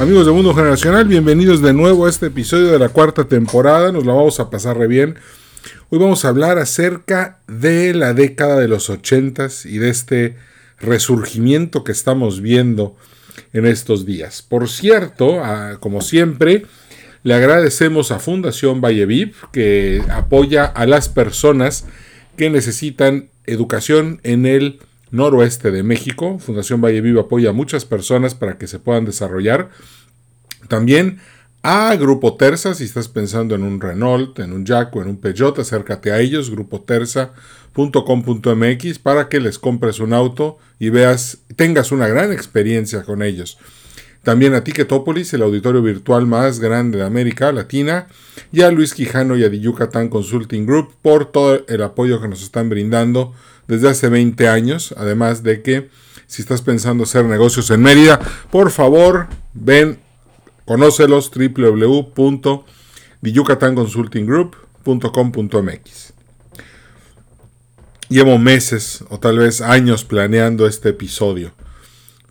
Amigos de Mundo Generacional, bienvenidos de nuevo a este episodio de la cuarta temporada. Nos la vamos a pasar re bien. Hoy vamos a hablar acerca de la década de los ochentas y de este resurgimiento que estamos viendo en estos días. Por cierto, como siempre, le agradecemos a Fundación Valleviv que apoya a las personas que necesitan educación en el noroeste de México. Fundación Valleviv apoya a muchas personas para que se puedan desarrollar. También a Grupo Terza, si estás pensando en un Renault, en un Jack o en un Peugeot, acércate a ellos, grupoterza.com.mx, para que les compres un auto y veas, tengas una gran experiencia con ellos. También a Ticketopolis, el auditorio virtual más grande de América Latina, y a Luis Quijano y a The Consulting Group por todo el apoyo que nos están brindando desde hace 20 años. Además de que, si estás pensando hacer negocios en Mérida, por favor, ven Conócelos www.yucatanconsultinggroup.com.mx. Llevo meses o tal vez años planeando este episodio,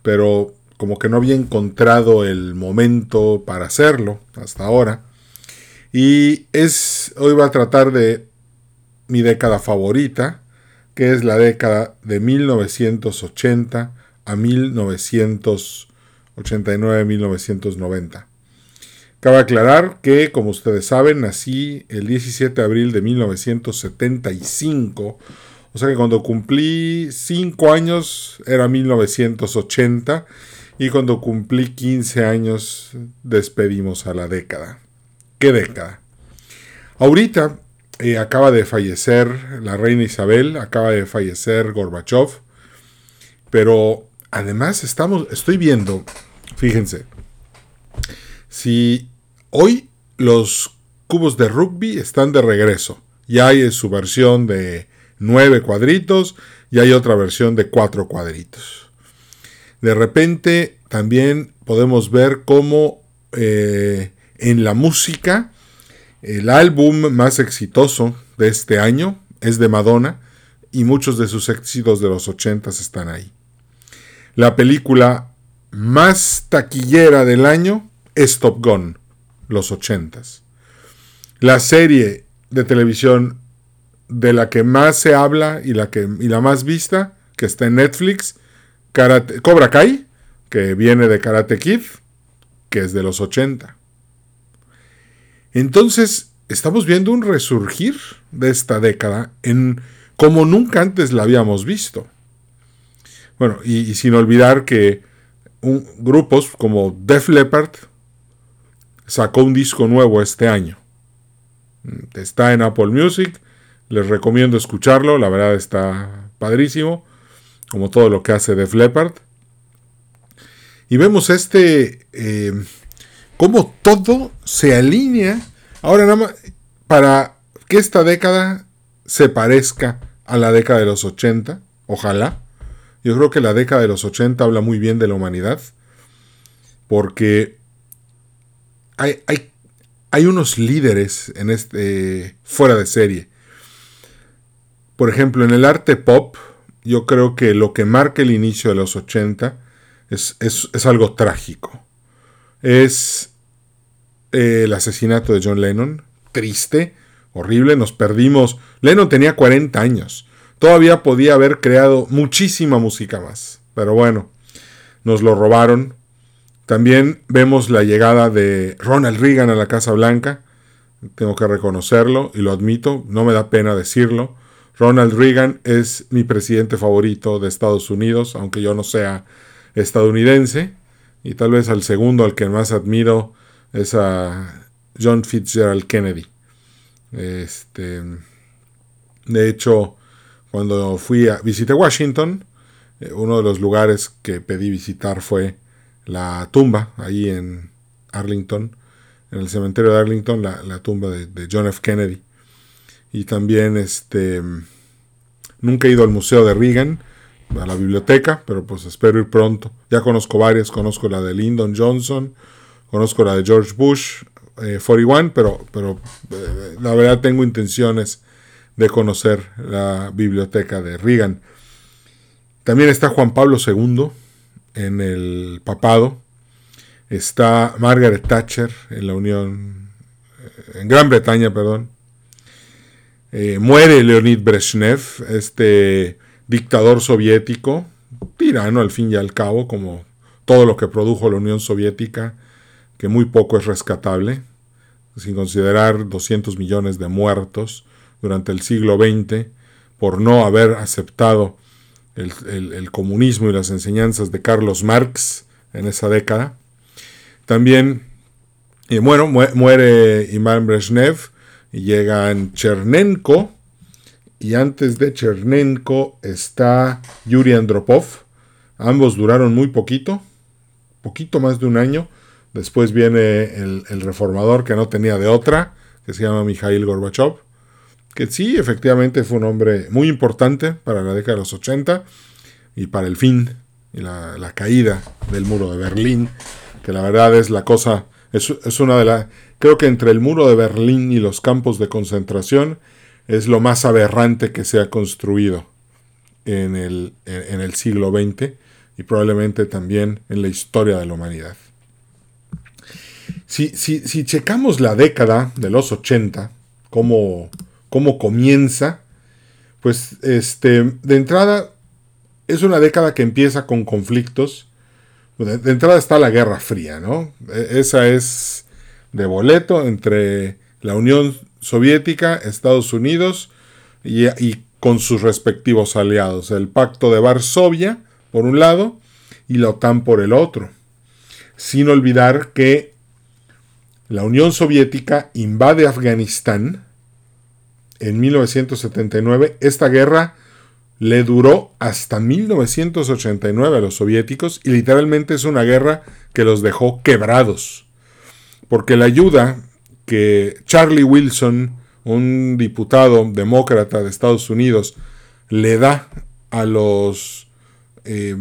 pero como que no había encontrado el momento para hacerlo hasta ahora. Y es hoy va a tratar de mi década favorita, que es la década de 1980 a 1989-1990. Cabe aclarar que, como ustedes saben, nací el 17 de abril de 1975. O sea que cuando cumplí 5 años era 1980 y cuando cumplí 15 años despedimos a la década. ¿Qué década? Ahorita eh, acaba de fallecer la reina Isabel, acaba de fallecer Gorbachev, pero además estamos, estoy viendo, fíjense, si hoy los cubos de rugby están de regreso, ya hay su versión de nueve cuadritos y hay otra versión de cuatro cuadritos. De repente también podemos ver cómo eh, en la música el álbum más exitoso de este año es de Madonna y muchos de sus éxitos de los ochentas están ahí. La película más taquillera del año Stop Gun, los ochentas. La serie de televisión de la que más se habla y la, que, y la más vista, que está en Netflix, Cobra Kai, que viene de Karate Kid, que es de los 80. Entonces, estamos viendo un resurgir de esta década en como nunca antes la habíamos visto. Bueno, y, sin olvidar que grupos como Def Leppard, sacó un disco nuevo este año. Está en Apple Music, les recomiendo escucharlo, la verdad está padrísimo, como todo lo que hace Def Leppard. Y vemos este, eh, cómo todo se alinea, ahora nada más, para que esta década se parezca a la década de los 80, ojalá. Yo creo que la década de los 80 habla muy bien de la humanidad, porque hay, unos líderes en este, fuera de serie. Por ejemplo, en el arte pop, yo creo que lo que marca el inicio de los 80 es, algo trágico. Es eh, el asesinato de John Lennon, triste, horrible, nos perdimos. Lennon tenía 40 años, todavía podía haber creado muchísima música más, pero bueno, nos lo robaron, también vemos la llegada de Ronald Reagan a la Casa Blanca. Tengo que reconocerlo y lo admito, no me da pena decirlo. Ronald Reagan es mi presidente favorito de Estados Unidos, aunque yo no sea estadounidense. Y tal vez al segundo al que más admiro es a John Fitzgerald Kennedy. Este, de hecho, cuando fui a visité Washington, eh, uno de los lugares que pedí visitar fue la tumba ahí en Arlington en el cementerio de Arlington, la, tumba de, John F. Kennedy. Y también este, nunca he ido al museo de Reagan, a la biblioteca, pero pues espero ir pronto. Ya conozco varias, conozco la de Lyndon Johnson, conozco la de George Bush, 41, eh, pero, pero eh, la verdad tengo intenciones de conocer la biblioteca de Reagan. También está Juan Pablo II en el papado. Está Margaret Thatcher en la Unión, eh, en Gran Bretaña, perdón. muere Leonid Brezhnev, este dictador soviético, tirano al fin y al cabo, como todo lo que produjo la Unión Soviética, que muy poco es rescatable, sin considerar 200 millones de muertos durante el siglo XX por no haber aceptado el, comunismo y las enseñanzas de Carlos Marx en esa década. También, y bueno, muere Ivan Brezhnev y llega en Chernenko, y antes de Chernenko está Yuri Andropov. Ambos duraron muy poquito, poquito más de un año. Después viene el, reformador que no tenía de otra, que se llama Mikhail Gorbachev, que sí, efectivamente fue un hombre muy importante para la década de los 80 y para el fin y la, caída del muro de Berlín, que la verdad es la cosa, es, es una de las, creo que entre el muro de Berlín y los campos de concentración, es lo más aberrante que se ha construido en el, en el siglo XX y probablemente también en la historia de la humanidad. Si, si, checamos la década de los 80, cómo, cómo comienza, pues este, de entrada es una década que empieza con conflictos. De, entrada está la Guerra Fría, ¿no? E, esa es de boleto entre la Unión Soviética, Estados Unidos y, con sus respectivos aliados, el Pacto de Varsovia por un lado y la OTAN por el otro. Sin olvidar que la Unión Soviética invade Afganistán en 1979. Esta guerra le duró hasta 1989 a los soviéticos y literalmente es una guerra que los dejó quebrados. Porque la ayuda que Charlie Wilson, un diputado demócrata de Estados Unidos, le da a los, eh,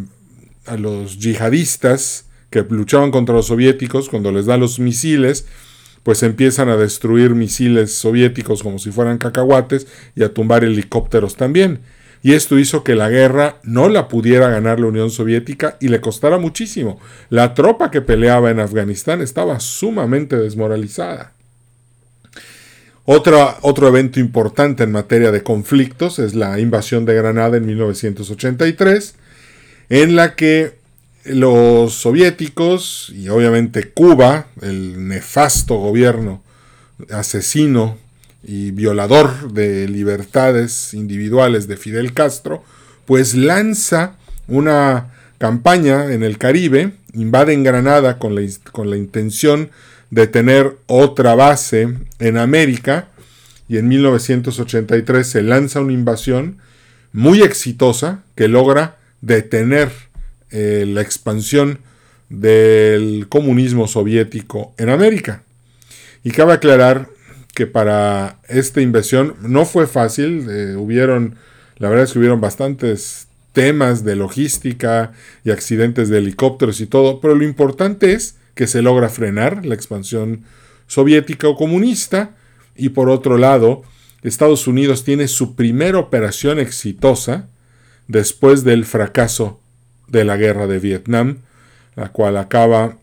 a los yihadistas que luchaban contra los soviéticos, cuando les da los misiles, pues empiezan a destruir misiles soviéticos como si fueran cacahuates y a tumbar helicópteros también. Y esto hizo que la guerra no la pudiera ganar la Unión Soviética y le costara muchísimo. La tropa que peleaba en Afganistán estaba sumamente desmoralizada. Otro evento importante en materia de conflictos es la invasión de Granada en 1983, en la que los soviéticos y obviamente Cuba, el nefasto gobierno asesino y violador de libertades individuales de Fidel Castro, pues lanza una campaña en el Caribe, invade Granada con la, con la intención de tener otra base en América, y en 1983 se lanza una invasión muy exitosa que logra detener eh, la expansión del comunismo soviético en América. Y cabe aclarar que para esta inversión no fue fácil, eh, hubieron, la verdad es que hubieron bastantes temas de logística y accidentes de helicópteros y todo, pero lo importante es que se logra frenar la expansión soviética o comunista y por otro lado, Estados Unidos tiene su primera operación exitosa después del fracaso de la guerra de Vietnam, la cual acaba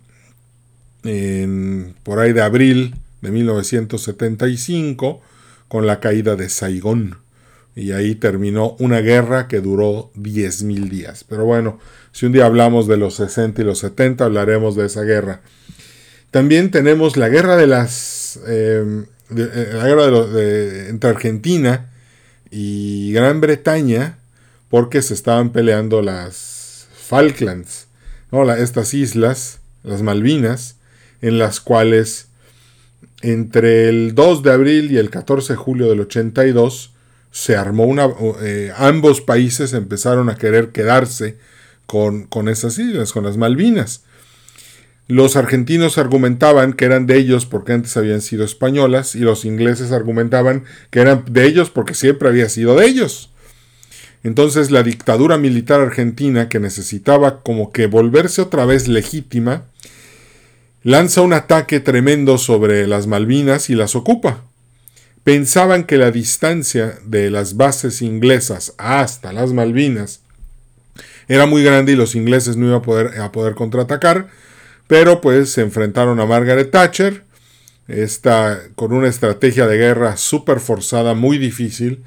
en, por ahí de abril de 1975 con la caída de Saigón. Y ahí terminó una guerra que duró 10.000 días. Pero bueno, si un día hablamos de los 60 y los 70, hablaremos de esa guerra. También tenemos la guerra de las... Eh, eh, guerra entre Argentina y Gran Bretaña, porque se estaban peleando las Falklands, estas islas, las Malvinas, en las cuales entre el 2 de abril y el 14 de julio del 82 se armó una... Eh, ambos países empezaron a querer quedarse con, con esas islas, con las Malvinas. Los argentinos argumentaban que eran de ellos porque antes habían sido españolas y los ingleses argumentaban que eran de ellos porque siempre había sido de ellos. Entonces la dictadura militar argentina, que necesitaba como que volverse otra vez legítima, lanza un ataque tremendo sobre las Malvinas y las ocupa. Pensaban que la distancia de las bases inglesas hasta las Malvinas era muy grande y los ingleses no iban a poder, a poder contraatacar, pero pues se enfrentaron a Margaret Thatcher, esta, con una estrategia de guerra súper forzada, muy difícil,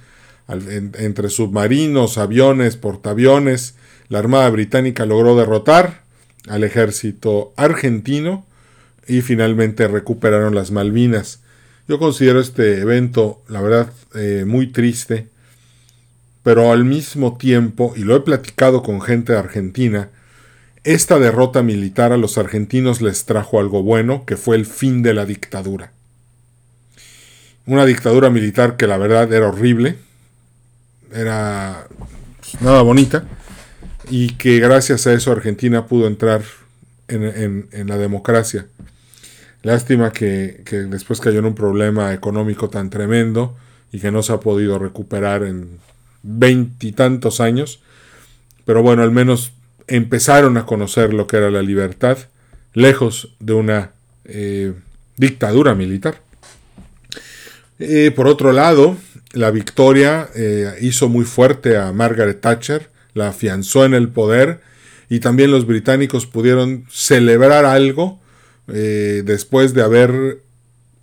entre submarinos, aviones, portaaviones, la Armada Británica logró derrotar al ejército argentino y finalmente recuperaron las Malvinas. Yo considero este evento, la verdad, eh, muy triste, pero al mismo tiempo, y lo he platicado con gente de Argentina, esta derrota militar a los argentinos les trajo algo bueno, que fue el fin de la dictadura. Una dictadura militar que la verdad era horrible, era pues, nada bonita, y que gracias a eso Argentina pudo entrar en, la democracia. Lástima que, que, después cayó en un problema económico tan tremendo y que no se ha podido recuperar en veintitantos años. Pero bueno, al menos empezaron a conocer lo que era la libertad, lejos de una eh, dictadura militar. Eh, por otro lado, la victoria eh, hizo muy fuerte a Margaret Thatcher, la afianzó en el poder y también los británicos pudieron celebrar algo después de haber,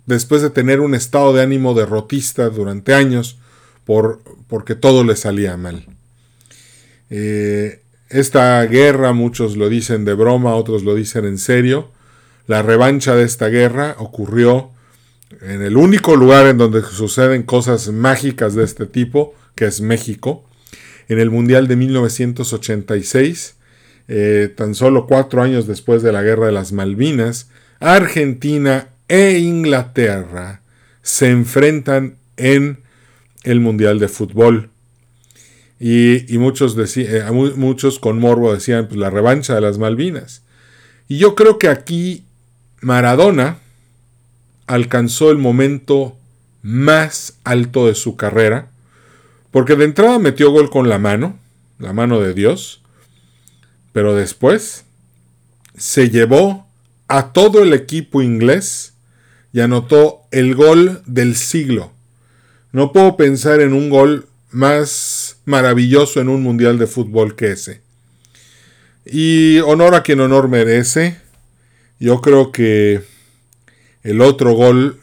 después de tener un estado de ánimo derrotista durante años por, porque todo le salía mal. Esta guerra, muchos lo dicen de broma, otros lo dicen en serio. La revancha de esta guerra ocurrió en el único lugar en donde suceden cosas mágicas de este tipo, que es México, en el Mundial de 1986, eh, tan solo cuatro años después de la Guerra de las Malvinas, Argentina e Inglaterra se enfrentan en el Mundial de Fútbol. Y, muchos, eh, muchos con morbo decían pues, la revancha de las Malvinas. Y yo creo que aquí Maradona alcanzó el momento más alto de su carrera, porque de entrada metió gol con la mano, la mano de Dios, pero después se llevó a todo el equipo inglés y anotó el gol del siglo. No puedo pensar en un gol más maravilloso en un mundial de fútbol que ese. Y honor a quien honor merece. Yo creo que el otro gol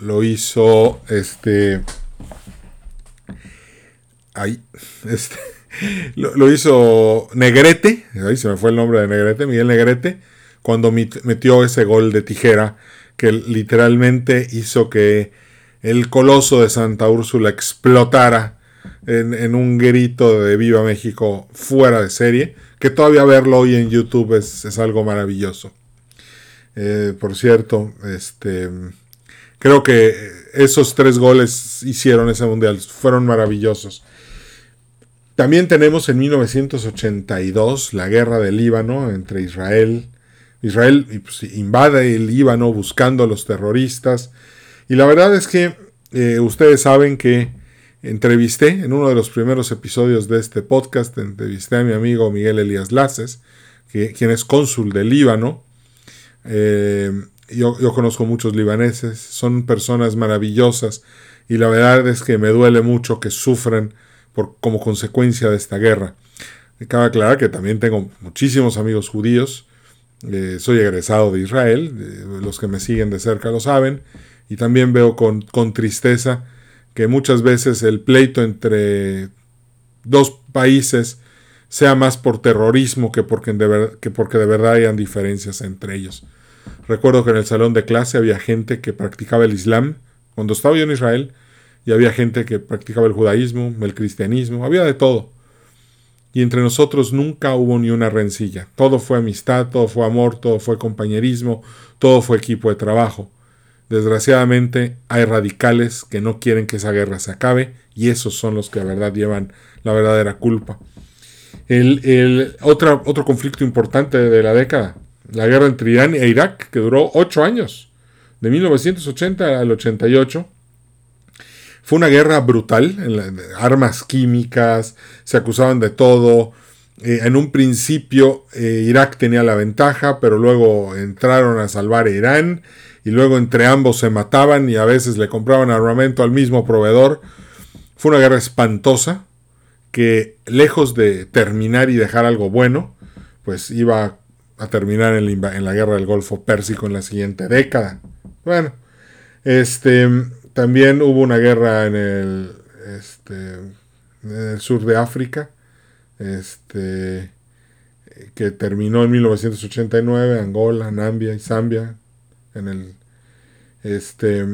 lo hizo este. Ahí, este. Lo, hizo Negrete, ahí se me fue el nombre de Negrete, Miguel Negrete, cuando metió ese gol de tijera que literalmente hizo que el coloso de Santa Úrsula explotara en, un grito de Viva México fuera de serie, que todavía verlo hoy en YouTube es, algo maravilloso. Eh, por cierto, este, creo que esos tres goles hicieron ese mundial, fueron maravillosos. También tenemos en 1982 la guerra del Líbano entre Israel. Israel pues, invade el Líbano buscando a los terroristas. Y la verdad es que eh, ustedes saben que entrevisté en uno de los primeros episodios de este podcast, entrevisté a mi amigo Miguel Elías Laces, que, quien es cónsul de Líbano. Eh, yo, conozco muchos libaneses, son personas maravillosas y la verdad es que me duele mucho que sufren como consecuencia de esta guerra. cabe aclarar que también tengo muchísimos amigos judíos, eh, soy egresado de Israel, los que me siguen de cerca lo saben, y también veo con, con tristeza que muchas veces el pleito entre dos países sea más por terrorismo que que porque de verdad hayan diferencias entre ellos. Recuerdo que en el salón de clase había gente que practicaba el Islam cuando estaba yo en Israel y había gente que practicaba el judaísmo, el cristianismo, había de todo. Y entre nosotros nunca hubo ni una rencilla. Todo fue amistad, todo fue amor, todo fue compañerismo, todo fue equipo de trabajo. Desgraciadamente hay radicales que no quieren que esa guerra se acabe y esos son los que la verdad llevan la verdadera culpa. El, otro conflicto importante de la década, la guerra entre Irán e Irak, que duró ocho años, de 1980 al 88. Fue una guerra brutal, armas químicas, se acusaban de todo. Eh, en un principio eh, Irak tenía la ventaja, pero luego entraron a salvar a Irán y luego entre ambos se mataban y a veces le compraban armamento al mismo proveedor. Fue una guerra espantosa que lejos de terminar y dejar algo bueno, pues iba a terminar en la, guerra del Golfo Pérsico en la siguiente década. Bueno, este también hubo una guerra en el, este, en el sur de África, este, que terminó en 1989, Angola, Nambia y Zambia, en el este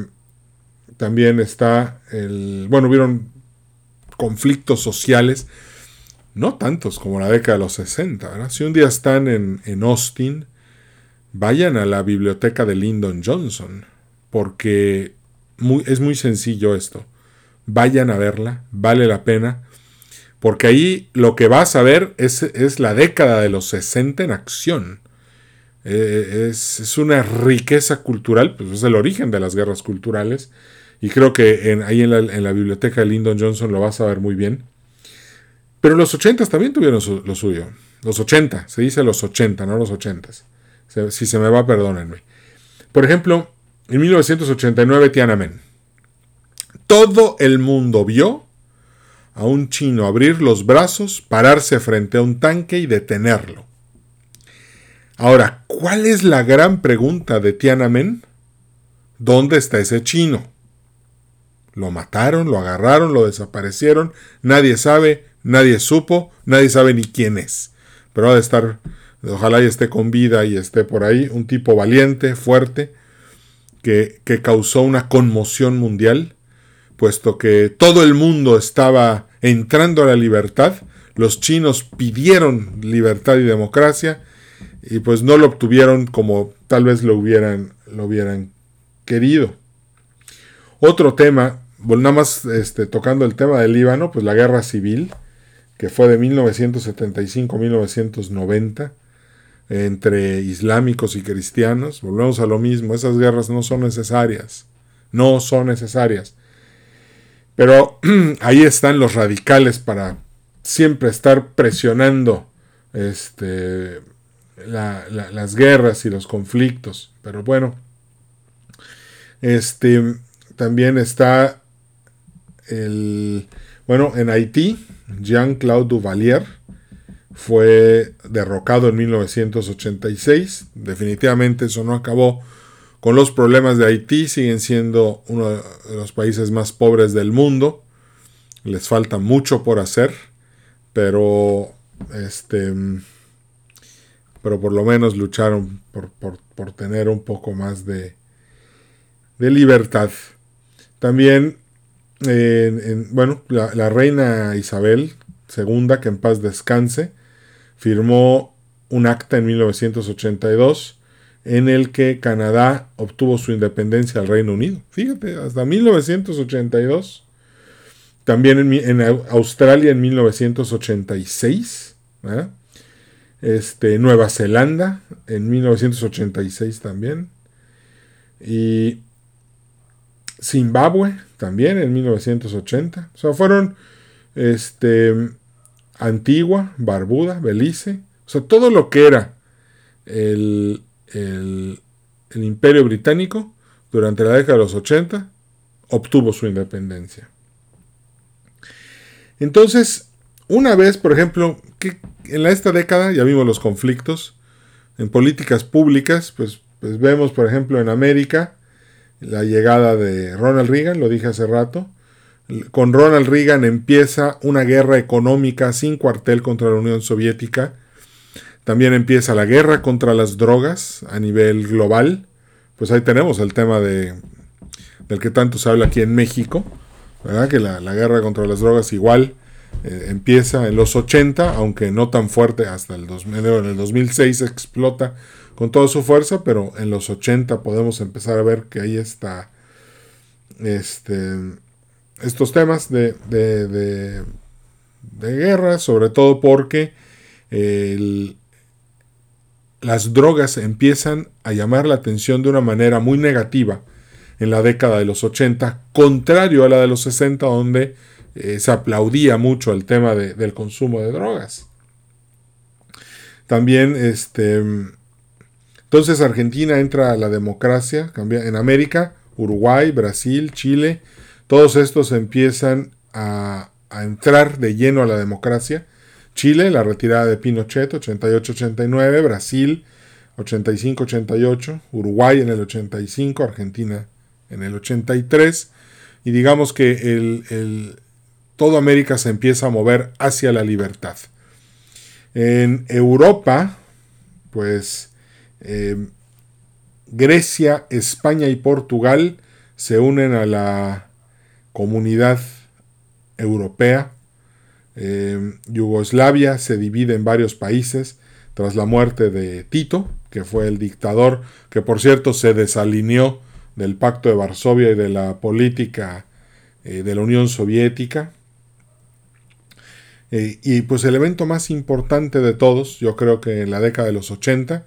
también está el bueno, hubieron conflictos sociales no tantos como la década de los 60, Si un día están en, en Austin, vayan a la biblioteca de Lyndon Johnson, porque es muy sencillo esto. Vayan a verla, vale la pena, porque ahí lo que vas a ver es, es la década de los 60 en acción. Eh, es, una riqueza cultural, pues es el origen de las guerras culturales. Y creo que en, ahí en la, biblioteca de Lyndon Johnson lo vas a ver muy bien. Pero los 80 también tuvieron lo suyo. Los 80, se dice los 80, no los 80. Si se me va, perdónenme. Por ejemplo, en 1989 Tiananmen. Todo el mundo vio a un chino abrir los brazos, pararse frente a un tanque y detenerlo. Ahora, ¿cuál es la gran pregunta de Tiananmen? ¿Dónde está ese chino? Lo mataron, lo agarraron, lo desaparecieron, nadie sabe, nadie supo, nadie sabe ni quién es. Pero ha de estar, ojalá y esté con vida y esté por ahí, un tipo valiente, fuerte, que, causó una conmoción mundial, puesto que todo el mundo estaba entrando a la libertad, los chinos pidieron libertad y democracia, y pues no lo obtuvieron como tal vez lo hubieran, lo hubieran querido. Otro tema, nada más este, tocando el tema del Líbano, pues la guerra civil, que fue de 1975 a 1990, entre islámicos y cristianos. Volvemos a lo mismo, esas guerras no son necesarias, no son necesarias. Pero ahí están los radicales para siempre estar presionando este, las guerras y los conflictos. Pero bueno, este también está el, bueno, en Haití, Jean-Claude Duvalier fue derrocado en 1986. Definitivamente eso no acabó con los problemas de Haití. Siguen siendo uno de los países más pobres del mundo. Les falta mucho por hacer. Pero este pero por lo menos lucharon por, tener un poco más de, de libertad. También, bueno, la, reina Isabel II, que en paz descanse, firmó un acta en 1982 en el que Canadá obtuvo su independencia al Reino Unido. Fíjate, hasta 1982. También en, Australia en 1986. ¿verdad? Este, Nueva Zelanda en 1986 también. Y Zimbabue también en 1980. O sea, fueron este, Antigua, Barbuda, Belice. O sea, todo lo que era el, el, imperio británico durante la década de los 80 obtuvo su independencia. Entonces, una vez, por ejemplo, que en esta década ya vimos los conflictos en políticas públicas, pues, pues vemos, por ejemplo, en América la llegada de Ronald Reagan, lo dije hace rato. Con Ronald Reagan empieza una guerra económica sin cuartel contra la Unión Soviética. También empieza la guerra contra las drogas a nivel global. Pues ahí tenemos el tema de, del que tanto se habla aquí en México, ¿verdad? Que la, la guerra contra las drogas igual eh, empieza en los 80, aunque no tan fuerte, hasta el, 2000, en el 2006 explota con toda su fuerza, pero en los 80 podemos empezar a ver que ahí está este, estos temas de, de, de, guerra, sobre todo porque el, las drogas empiezan a llamar la atención de una manera muy negativa en la década de los 80, contrario a la de los 60, donde eh, se aplaudía mucho el tema del consumo de drogas. También, este, entonces Argentina entra a la democracia, cambia, en América, Uruguay, Brasil, Chile, todos estos empiezan a, a entrar de lleno a la democracia. Chile, la retirada de Pinochet, 88-89, Brasil, 85-88, Uruguay en el 85, Argentina en el 83, y digamos que el, todo América se empieza a mover hacia la libertad. En Europa, pues eh, Grecia, España y Portugal se unen a la comunidad europea. Eh, Yugoslavia se divide en varios países tras la muerte de Tito, que fue el dictador que por cierto se desalineó del Pacto de Varsovia y de la política eh, de la Unión Soviética. Eh, y pues el evento más importante de todos, yo creo que en la década de los 80,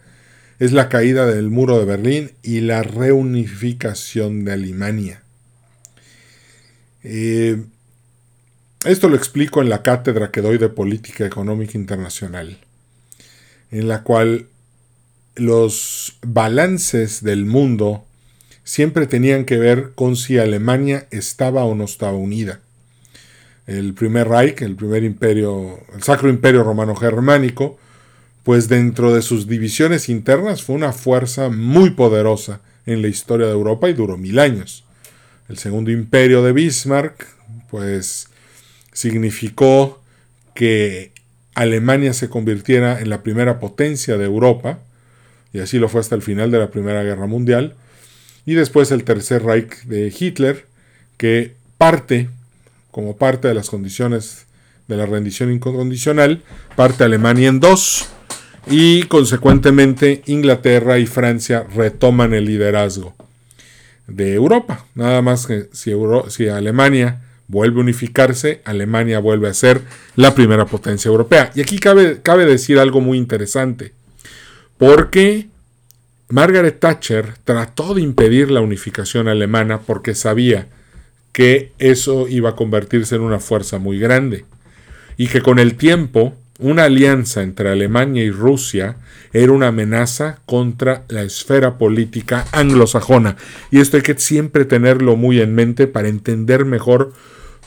es la caída del muro de Berlín y la reunificación de Alemania. Eh, esto lo explico en la cátedra que doy de Política Económica Internacional, en la cual los balances del mundo siempre tenían que ver con si Alemania estaba o no estaba unida. El primer Reich, el primer imperio, el Sacro Imperio Romano Germánico, pues dentro de sus divisiones internas fue una fuerza muy poderosa en la historia de Europa y duró mil años. El segundo imperio de Bismarck, pues significó que Alemania se convirtiera en la primera potencia de Europa, y así lo fue hasta el final de la Primera Guerra Mundial, y después el Tercer Reich de Hitler, que parte, como parte de las condiciones de la rendición incondicional, parte Alemania en dos y consecuentemente Inglaterra y Francia retoman el liderazgo de Europa. Nada más que si, Alemania vuelve a unificarse, Alemania vuelve a ser la primera potencia europea. Y aquí cabe, cabe decir algo muy interesante, porque Margaret Thatcher trató de impedir la unificación alemana porque sabía que eso iba a convertirse en una fuerza muy grande y que con el tiempo una alianza entre Alemania y Rusia era una amenaza contra la esfera política anglosajona y esto hay que siempre tenerlo muy en mente para entender mejor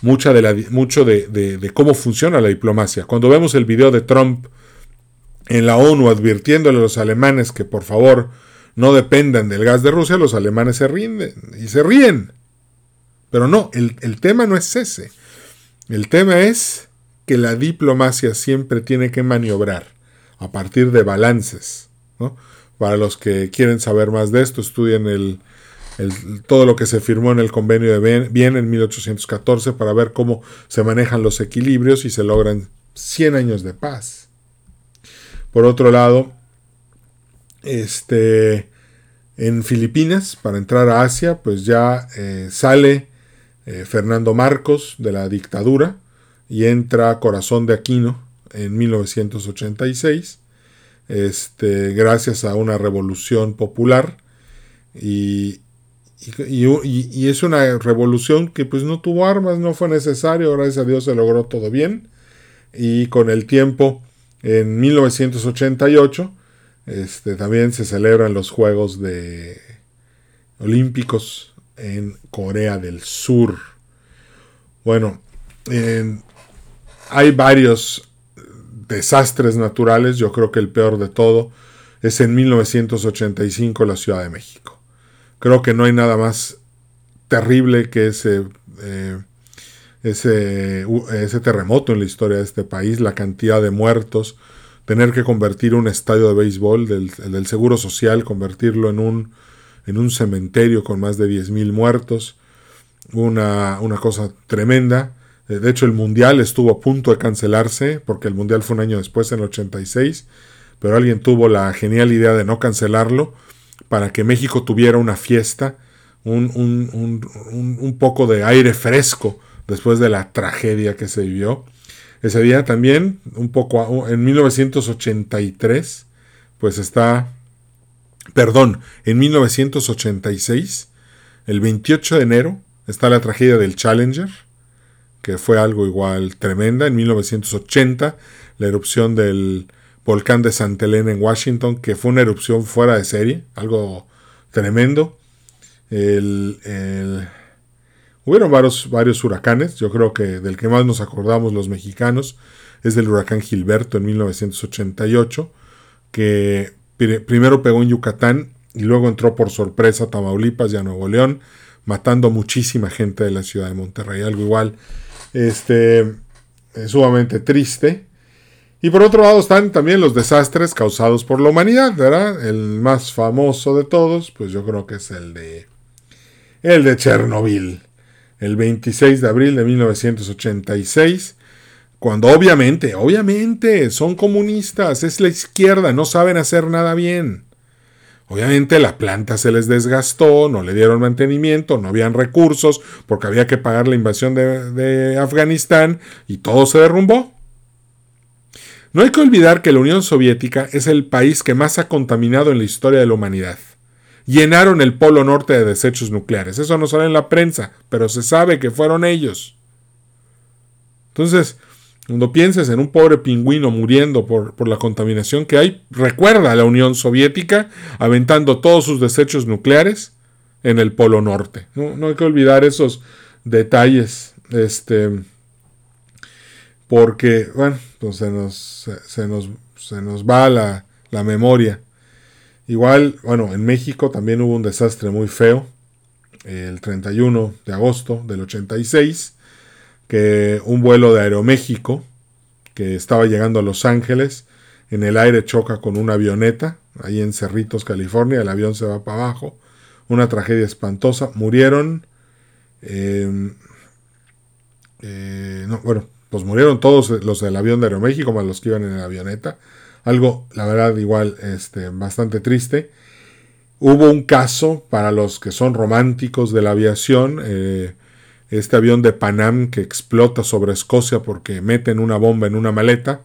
mucha de mucho de, cómo funciona la diplomacia. Cuando vemos el video de Trump en la ONU advirtiéndole a los alemanes que por favor no dependan del gas de Rusia, los alemanes se ríen y se ríen. Pero no, el, tema no es ese. El tema es que la diplomacia siempre tiene que maniobrar a partir de balances. Para los que quieren saber más de esto, estudien el, todo lo que se firmó en el convenio de Viena en 1814 para ver cómo se manejan los equilibrios y se logran 100 años de paz. Por otro lado, este, en Filipinas, para entrar a Asia, pues ya eh, sale eh, Fernando Marcos de la dictadura y entra Corazón de Aquino en 1986, este, gracias a una revolución popular y, y, es una revolución que pues no tuvo armas, no fue necesario, gracias a Dios se logró todo bien y con el tiempo en 1988 este, también se celebran los Juegos de Olímpicos en Corea del Sur. Bueno, hay varios desastres naturales. Yo creo que el peor de todo es en 1985 la Ciudad de México. Creo que no hay nada más terrible que ese, eh, ese, terremoto en la historia de este país, la cantidad de muertos, tener que convertir un estadio de béisbol del, del Seguro Social, convertirlo en un, en un cementerio con más de 10.000 muertos, una, una cosa tremenda. Eh, de hecho, el Mundial estuvo a punto de cancelarse, porque el Mundial fue un año después, en el 86, pero alguien tuvo la genial idea de no cancelarlo para que México tuviera una fiesta, un, un, un, un poco de aire fresco después de la tragedia que se vivió. Ese día también, un poco en 1983, pues está, perdón, en 1986, el 28 de enero, está la tragedia del Challenger, que fue algo igual tremenda. En 1980, la erupción del volcán de Santa Elena en Washington, que fue una erupción fuera de serie, algo tremendo. Hubieron varios, varios huracanes, yo creo que del que más nos acordamos los mexicanos es del huracán Gilberto en 1988, que primero pegó en Yucatán y luego entró por sorpresa a Tamaulipas y a Nuevo León, matando muchísima gente de la ciudad de Monterrey, algo igual este, sumamente triste. Y por otro lado están también los desastres causados por la humanidad, ¿verdad? El más famoso de todos, pues yo creo que es el de el de Chernobyl, el 26 de abril de 1986, cuando obviamente, obviamente son comunistas, es la izquierda, no saben hacer nada bien. Obviamente la planta se les desgastó, no le dieron mantenimiento, no habían recursos porque había que pagar la invasión de, Afganistán y todo se derrumbó. No hay que olvidar que la Unión Soviética es el país que más ha contaminado en la historia de la humanidad. Llenaron el Polo Norte de desechos nucleares. Eso no sale en la prensa, pero se sabe que fueron ellos. Entonces, cuando pienses en un pobre pingüino muriendo por, por, la contaminación que hay, recuerda a la Unión Soviética aventando todos sus desechos nucleares en el Polo Norte. No, hay que olvidar esos detalles. Este, porque, bueno, pues se, nos, se, nos, se nos va la, la memoria. Igual, bueno, en México también hubo un desastre muy feo, el 31 de agosto del 86, que un vuelo de Aeroméxico, que estaba llegando a Los Ángeles, en el aire choca con una avioneta, ahí en Cerritos, California, el avión se va para abajo, una tragedia espantosa, murieron, eh, eh, no, bueno, pues murieron todos los del avión de Aeroméxico, más los que iban en la avioneta. Algo, la verdad, igual, este, bastante triste. Hubo un caso para los que son románticos de la aviación, eh, este avión de Panam que explota sobre Escocia porque meten una bomba en una maleta,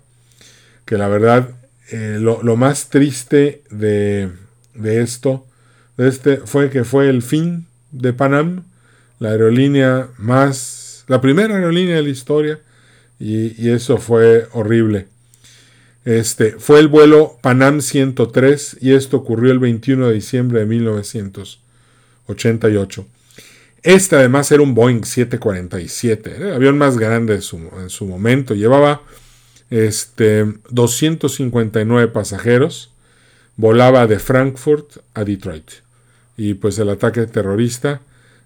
que la verdad, eh, lo, lo, más triste de, de esto, de este, fue que fue el fin de Panam, la aerolínea más, la primera aerolínea de la historia, y, eso fue horrible. Este, fue el vuelo Panam 103 y esto ocurrió el 21 de diciembre de 1988. Este además era un Boeing 747, el avión más grande en su, momento. Llevaba este, 259 pasajeros, volaba de Frankfurt a Detroit. Y pues el ataque terrorista,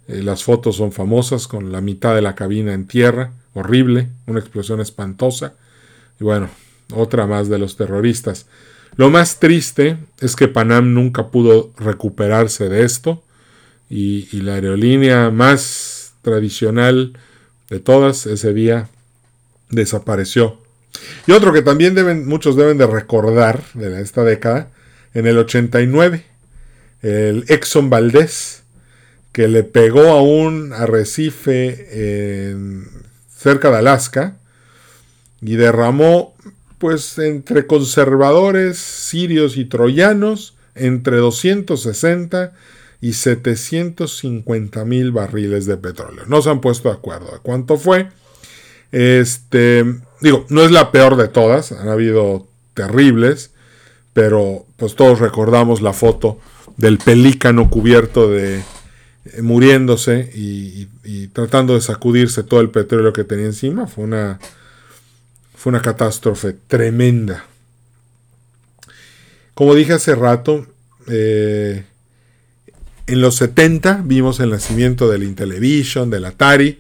eh, las fotos son famosas con la mitad de la cabina en tierra, horrible, una explosión espantosa. Y bueno, otra más de los terroristas. Lo más triste es que Panam nunca pudo recuperarse de esto y, la aerolínea más tradicional de todas ese día desapareció. Y otro que también muchos deben de recordar de esta década, en el 89, el Exxon Valdez, que le pegó a un arrecife en cerca de Alaska, y derramó, pues, entre conservadores sirios y troyanos, entre 260 y 750 mil barriles de petróleo. No se han puesto de acuerdo a cuánto fue. Este, digo, no es la peor de todas, han habido terribles, pero pues todos recordamos la foto del pelícano cubierto de, eh, muriéndose y, tratando de sacudirse todo el petróleo que tenía encima. Fue una, fue una catástrofe tremenda. Como dije hace rato, eh, en los 70 vimos el nacimiento del Intellivision, del Atari,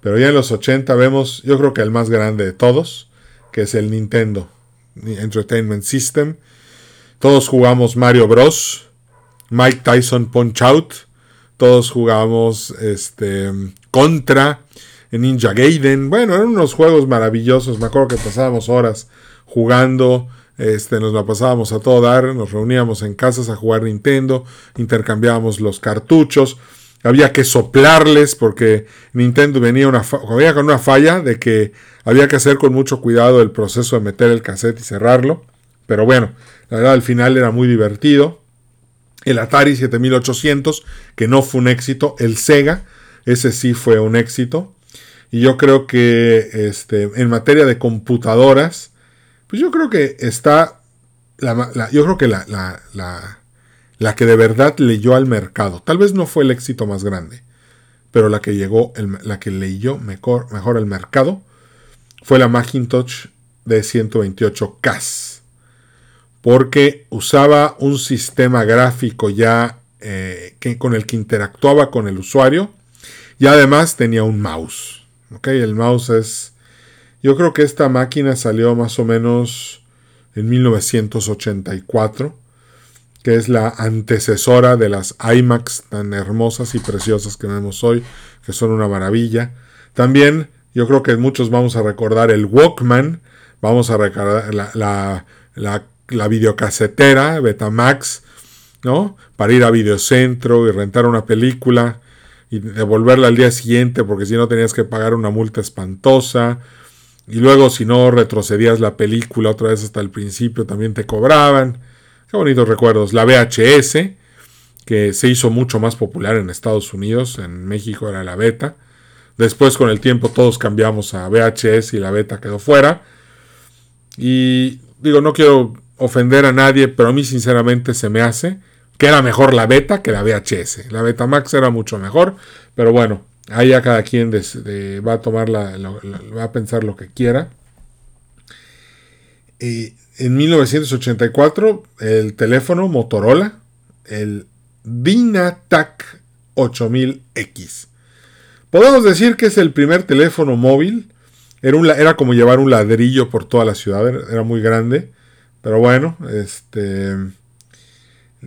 pero ya en los 80 vemos, yo creo que el más grande de todos, que es el Nintendo Entertainment System. Todos jugamos Mario Bros, Mike Tyson Punch Out, todos jugábamos este, Contra, Ninja Gaiden. Bueno, eran unos juegos maravillosos. Me acuerdo que pasábamos horas jugando. Este, nos la pasábamos a todo dar. Nos reuníamos en casas a jugar Nintendo. Intercambiábamos los cartuchos. Había que soplarles porque Nintendo venía con una falla de que había que hacer con mucho cuidado el proceso de meter el cassette y cerrarlo. Pero bueno, La verdad, al final era muy divertido. El Atari 7800, que no fue un éxito. El Sega, ese sí fue un éxito. Y yo creo que este, en materia de computadoras, pues yo creo que está. La, yo creo que la, la, la, que de verdad leyó al mercado. Tal vez no fue el éxito más grande, pero la que llegó, la que leyó mejor, mejor al mercado fue la Macintosh de 128K. Porque usaba un sistema gráfico ya eh, que, con el que interactuaba con el usuario y además tenía un mouse. ¿ok? El mouse es... Yo creo que esta máquina salió más o menos en 1984, que es la antecesora de las iMacs tan hermosas y preciosas que vemos hoy, que son una maravilla. También yo creo que muchos vamos a recordar el Walkman, vamos a recordar la, la, videocasetera Betamax, ¿no? Para ir a Videocentro y rentar una película y devolverla al día siguiente porque si no tenías que pagar una multa espantosa. Y luego si no retrocedías la película otra vez hasta el principio también te cobraban. Qué bonitos recuerdos. La VHS, que se hizo mucho más popular en Estados Unidos, en México era la beta. Después con el tiempo todos cambiamos a VHS y la beta quedó fuera. Y digo, no quiero ofender a nadie, pero a mí sinceramente se me hace que era mejor la beta que la VHS. La beta Max era mucho mejor, pero bueno, ahí a cada quien va a tomar la, va a pensar lo que quiera. Y en 1984, el teléfono Motorola, el Dynatac 8000X. Podemos decir que es el primer teléfono móvil. Era, era como llevar un ladrillo por toda la ciudad, era, muy grande. Pero bueno, este,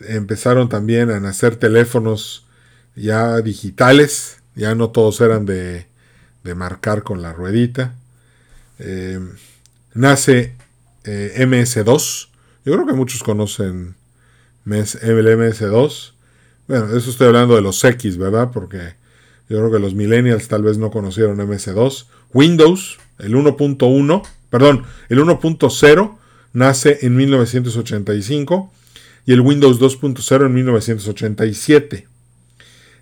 empezaron también a nacer teléfonos ya digitales. Ya no todos eran de, de marcar con la ruedita. Eh, nace eh, MS2. Yo creo que muchos conocen el MS2. Bueno, eso estoy hablando de los X, ¿verdad? Porque yo creo que los millennials tal vez no conocieron MS2. Windows, el 1.1, perdón, el 1.0 nace en 1985 y el Windows 2.0 en 1987.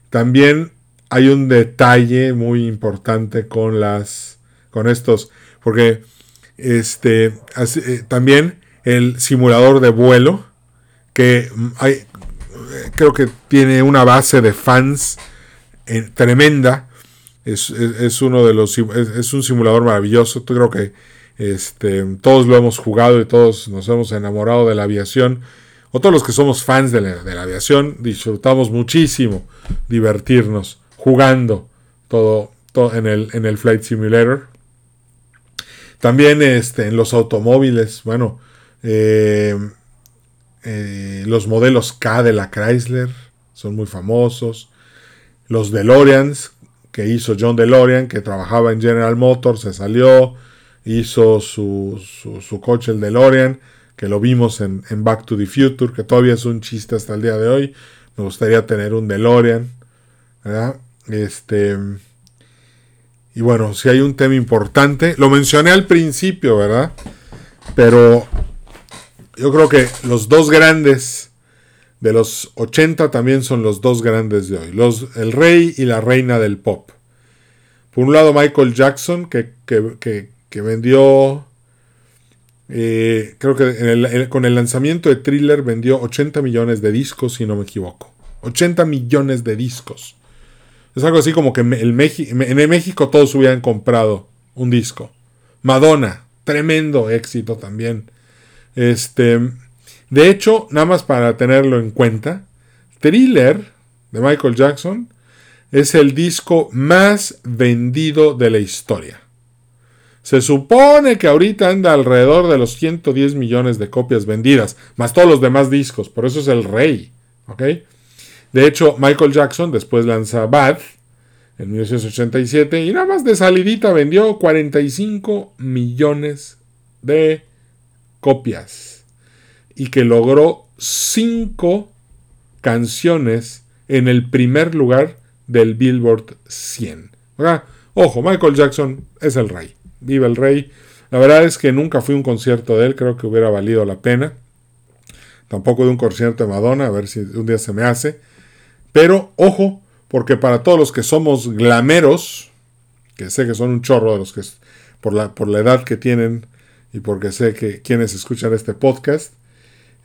También hay un detalle muy importante con las con estos porque este eh, también el simulador de vuelo que hay, creo que tiene una base de fans tremenda. Es, uno de los es, un simulador maravilloso. Creo que este, todos lo hemos jugado y todos nos hemos enamorado de la aviación. O todos los que somos fans de la, aviación disfrutamos muchísimo divertirnos jugando todo, en, el, en el Flight Simulator. También este, en los automóviles, bueno, eh, eh, los modelos K de la Chrysler son muy famosos los DeLoreans que hizo John DeLorean, que trabajaba en General Motors, se salió, hizo su, su, coche, el DeLorean, que lo vimos en, Back to the Future, que todavía es un chiste hasta el día de hoy. Me gustaría tener un DeLorean, ¿verdad? Este. Y bueno, si hay un tema importante, lo mencioné al principio, ¿verdad? Pero yo creo que los dos grandes de los 80 también son los dos grandes de hoy, los, el rey y la reina del pop. Por un lado Michael Jackson, que, vendió, eh, creo que con el lanzamiento de Thriller vendió 80 millones de discos, si no me equivoco. 80 millones de discos. Es algo así como que el en México todos hubieran comprado un disco. Madonna, tremendo éxito también. Este, de hecho, nada más para tenerlo en cuenta, Thriller de Michael Jackson es el disco más vendido de la historia. Se supone que ahorita anda alrededor de los 110 millones de copias vendidas, más todos los demás discos, por eso es el rey. ¿ok? De hecho, Michael Jackson después lanza Bad en 1987 y nada más de salidita vendió 45 millones de copias y que logró cinco canciones en el primer lugar del Billboard 100. Ojo, Michael Jackson es el rey. Viva el rey. La verdad es que nunca fui a un concierto de él, creo que hubiera valido la pena. tampoco de un concierto de Madonna, a ver si un día se me hace. Pero ojo, porque para todos los que somos glameros, que sé que son un chorro de los que por la, por la edad que tienen y porque sé que quienes escuchan este podcast,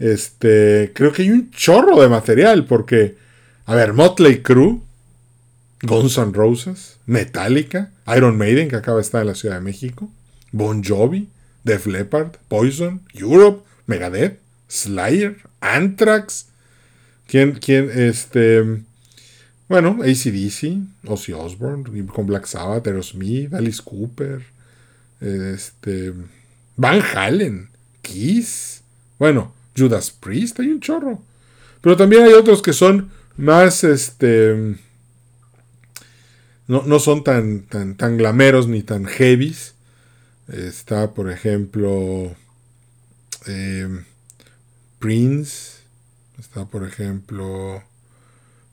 este, creo que hay un chorro de material porque, a ver, Motley Crue, Guns N' Roses, Metallica, Iron Maiden, que acaba de estar en la Ciudad de México, Bon Jovi, Def Leppard, Poison, Europe, Megadeth, Slayer, Anthrax, ¿quién, quién, este, bueno, ACDC, Ozzy Osbourne, con Black Sabbath, Aerosmith, Alice Cooper, este, Van Halen, Kiss, bueno, Judas Priest, hay un chorro. Pero también hay otros que son más, este, no, son tan, tan, tan glameros ni tan heavies. Está, por ejemplo, eh, Prince. Está, por ejemplo,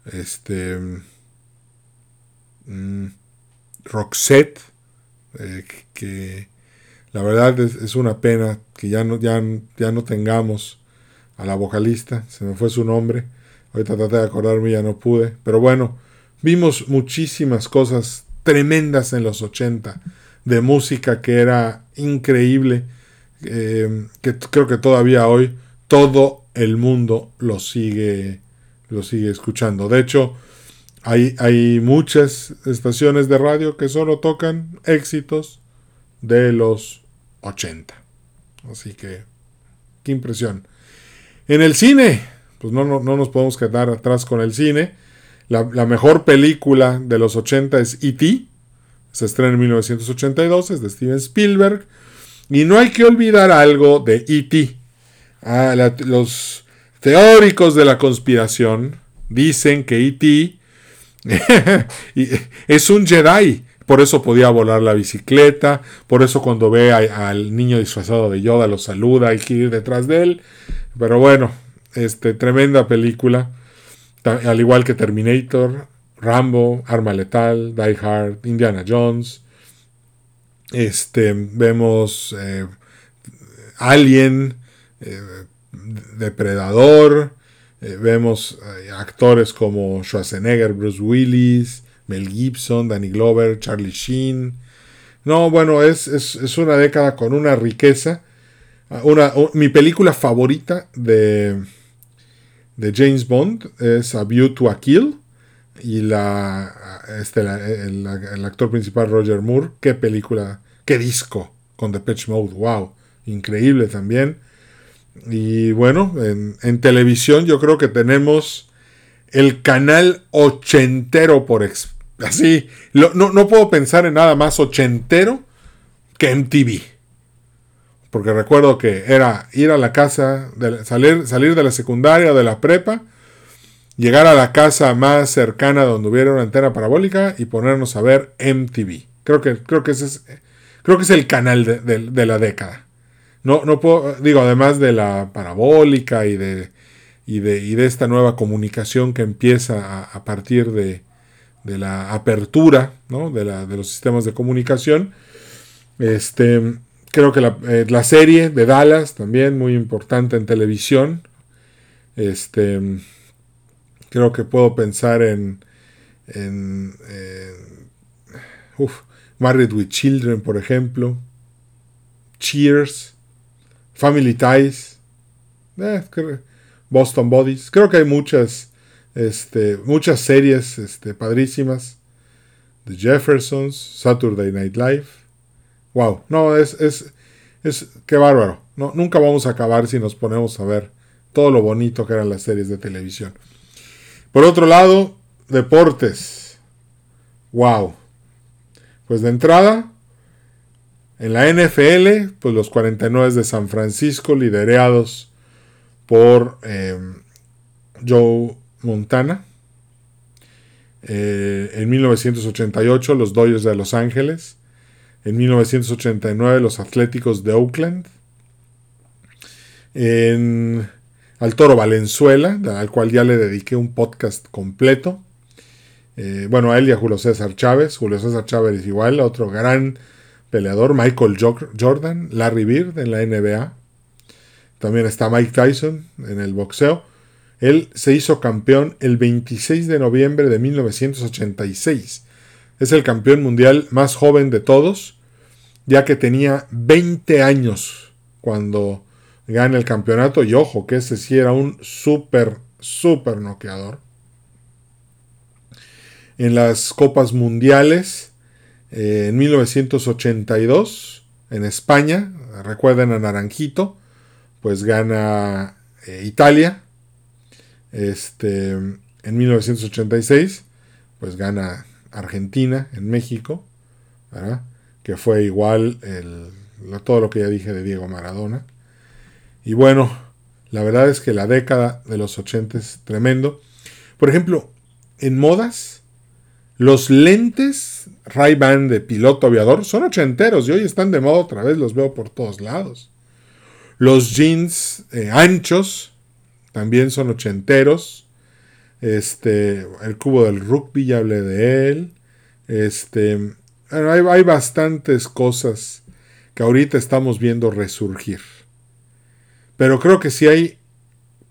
este, mm, Roxette, eh, que la verdad es, una pena que ya no, ya, ya no tengamos a la vocalista, se me fue su nombre, ahorita traté de acordarme y ya no pude, pero bueno, vimos muchísimas cosas tremendas en los 80 de música que era increíble, eh, que creo que todavía hoy todo el mundo lo sigue, lo sigue escuchando. De hecho, hay, hay muchas estaciones de radio que solo tocan éxitos de los 80. Así que, qué impresión. En el cine, pues no, no, nos podemos quedar atrás con el cine. La, mejor película de los 80 es E.T. Se estrena en 1982, es de Steven Spielberg. Y no hay que olvidar algo de E.T. Ah, los teóricos de la conspiración dicen que E.T. es un Jedi. Por eso podía volar la bicicleta. Por eso cuando ve al niño disfrazado de Yoda lo saluda. Que ir detrás de él. Pero bueno, este, tremenda película. Al igual que Terminator, Rambo, Arma Letal, Die Hard, Indiana Jones. Este, vemos eh, Alien, eh, Depredador. Eh, vemos actores como Schwarzenegger, Bruce Willis, Mel Gibson, Danny Glover, Charlie Sheen. No, bueno, es, es una década con una riqueza una, mi película favorita de, de James Bond es A View to a Kill. Y la, este, el, actor principal Roger Moore. Qué película, qué disco con The Pitch Mode. Wow, increíble también. Y bueno, en, televisión yo creo que tenemos el canal ochentero por así. no, no puedo pensar en nada más ochentero que MTV. Porque recuerdo que era ir a la casa, salir, salir de la secundaria o de la prepa, llegar a la casa más cercana donde hubiera una antena parabólica y ponernos a ver MTV. Creo que, creo que ese es, creo que es el canal de, la década. No, no puedo, digo, además de la parabólica y de, y de, y de esta nueva comunicación que empieza a, partir de, de, la apertura ¿no? de, la, de los sistemas de comunicación. Este, Creo que eh, la, serie de Dallas también muy importante en televisión. Este, creo que puedo pensar en, en, Married with Children, por ejemplo. Cheers. Family Ties. Eh, Boston Bodies. Creo que hay muchas, este, muchas series este, padrísimas. The Jeffersons, Saturday Night Live. Wow, no, es, es, es, qué bárbaro. No, nunca vamos a acabar si nos ponemos a ver todo lo bonito que eran las series de televisión. Por otro lado, deportes. Wow. Pues de entrada, en la NFL, pues los 49 de San Francisco, liderados por em, Joe Montana. Eh, en 1988, los Dodgers de Los Ángeles en 1989 los Atléticos de Oakland, en, al Toro Valenzuela, al cual ya le dediqué un podcast completo. Eh, bueno, a él y a Julio César Chávez. Julio César Chávez igual, otro gran peleador. Michael Jordan, Larry Bird en la NBA. También está Mike Tyson en el boxeo. Él se hizo campeón el 26 de noviembre de 1986. Es el campeón mundial más joven de todos, ya que tenía 20 años cuando gana el campeonato. Y ojo, que ese sí era un súper, súper noqueador. En las copas mundiales, eh, en 1982, en España, recuerden a Naranjito, pues gana eh, Italia. Este, en 1986, pues gana Argentina en México, que fue igual el, todo lo que ya dije de Diego Maradona. Y bueno, la verdad es que la década de los 80 es tremendo. Por ejemplo, en modas, los lentes Ray-Ban de piloto aviador son ochenteros y hoy están de moda otra vez, los veo por todos lados. Los jeans eh, anchos también son ochenteros. Este, el cubo del rugby, ya hablé de él. Este, hay, hay bastantes cosas que ahorita estamos viendo resurgir. Pero creo que si hay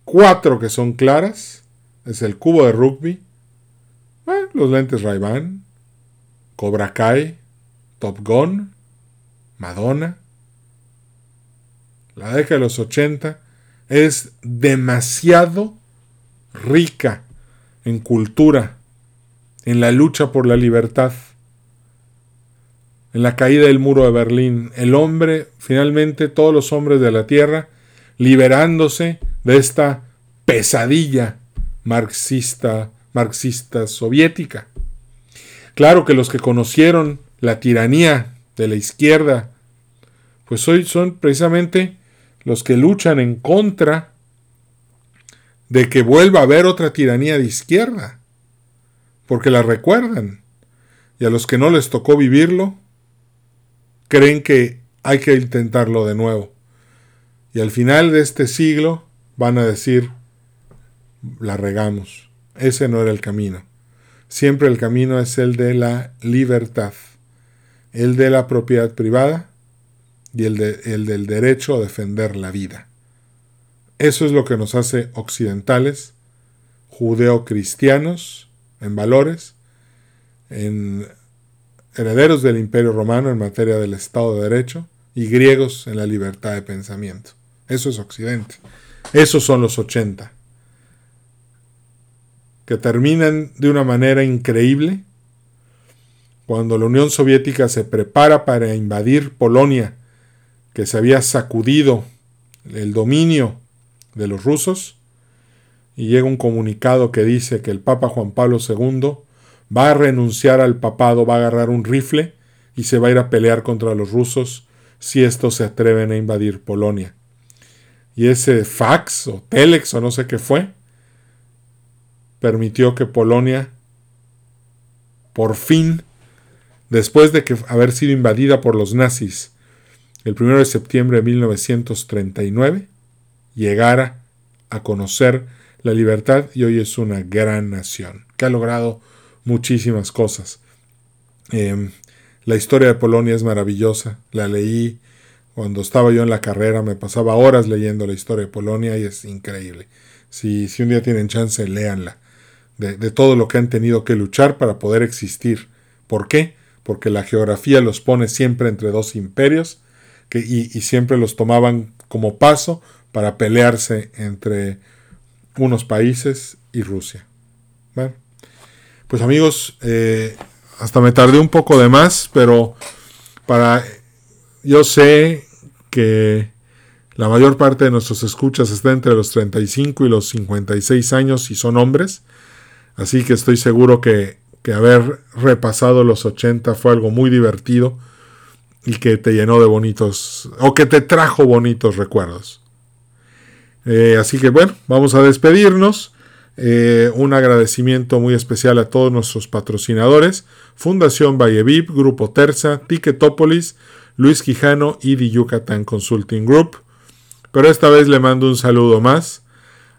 cuatro que son claras, es el cubo de rugby, los lentes Ray-Ban, Cobra Kai, Top Gun, Madonna. La década de los 80 es demasiado rica en cultura, en la lucha por la libertad, en la caída del muro de Berlín. El hombre, finalmente todos los hombres de la tierra, liberándose de esta pesadilla marxista, marxista soviética. Claro que los que conocieron la tiranía de la izquierda, pues hoy son precisamente los que luchan en contra de que vuelva a haber otra tiranía de izquierda, porque la recuerdan, y a los que no les tocó vivirlo, creen que hay que intentarlo de nuevo. Y al final de este siglo van a decir, la regamos, ese no era el camino. Siempre el camino es el de la libertad, el de la propiedad privada y el, el del derecho a defender la vida. Eso es lo que nos hace occidentales, judeocristianos en valores, en herederos del imperio romano en materia del Estado de Derecho y griegos en la libertad de pensamiento. Eso es Occidente. Esos son los 80 que terminan de una manera increíble cuando la Unión Soviética se prepara para invadir Polonia, que se había sacudido el dominio de los rusos, y llega un comunicado que dice que el Papa Juan Pablo II va a renunciar al papado, va a agarrar un rifle y se va a ir a pelear contra los rusos si estos se atreven a invadir Polonia. Y ese fax o telex o no sé qué fue, permitió que Polonia, por fin, después de que haber sido invadida por los nazis el 1 de septiembre de 1939, llegara a conocer la libertad y hoy es una gran nación que ha logrado muchísimas cosas. Em, la historia de Polonia es maravillosa, la leí cuando estaba yo en la carrera, me pasaba horas leyendo la historia de Polonia y es increíble. Si, si un día tienen chance, léanla de, todo lo que han tenido que luchar para poder existir. ¿Por qué? Porque la geografía los pone siempre entre dos imperios que, y, siempre los tomaban como paso para pelearse entre unos países y Rusia. Bueno, pues amigos, eh, hasta me tardé un poco de más, pero para yo sé que la mayor parte de nuestros escuchas está entre los 35 y los 56 años y son hombres. Así que estoy seguro que, haber repasado los 80 fue algo muy divertido y que te llenó de bonitos, o que te trajo bonitos recuerdos. Eh, así que bueno, vamos a despedirnos. Eh, un agradecimiento muy especial a todos nuestros patrocinadores, Fundación Vallevip, Grupo Terza, Ticketopolis, Luis Quijano y The Yucatán Consulting Group. Pero esta vez le mando un saludo más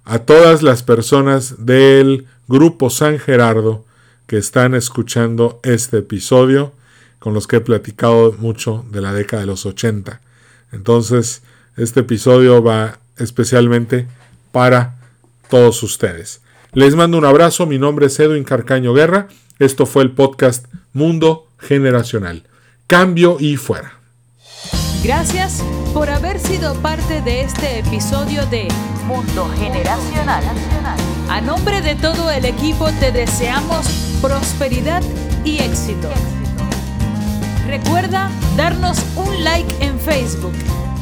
a todas las personas del Grupo San Gerardo que están escuchando este episodio, con los que he platicado mucho de la década de los 80. Entonces, este episodio va especialmente para todos ustedes. Les mando un abrazo, mi nombre es Edwin Carcaño Guerra, esto fue el podcast Mundo Generacional. Cambio y fuera. Gracias por haber sido parte de este episodio de Mundo Generacional. A nombre de todo el equipo te deseamos prosperidad y éxito. Recuerda darnos un like en Facebook,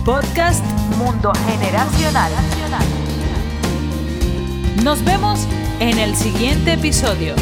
Podcast Mundo Generacional. Nos vemos en el siguiente episodio.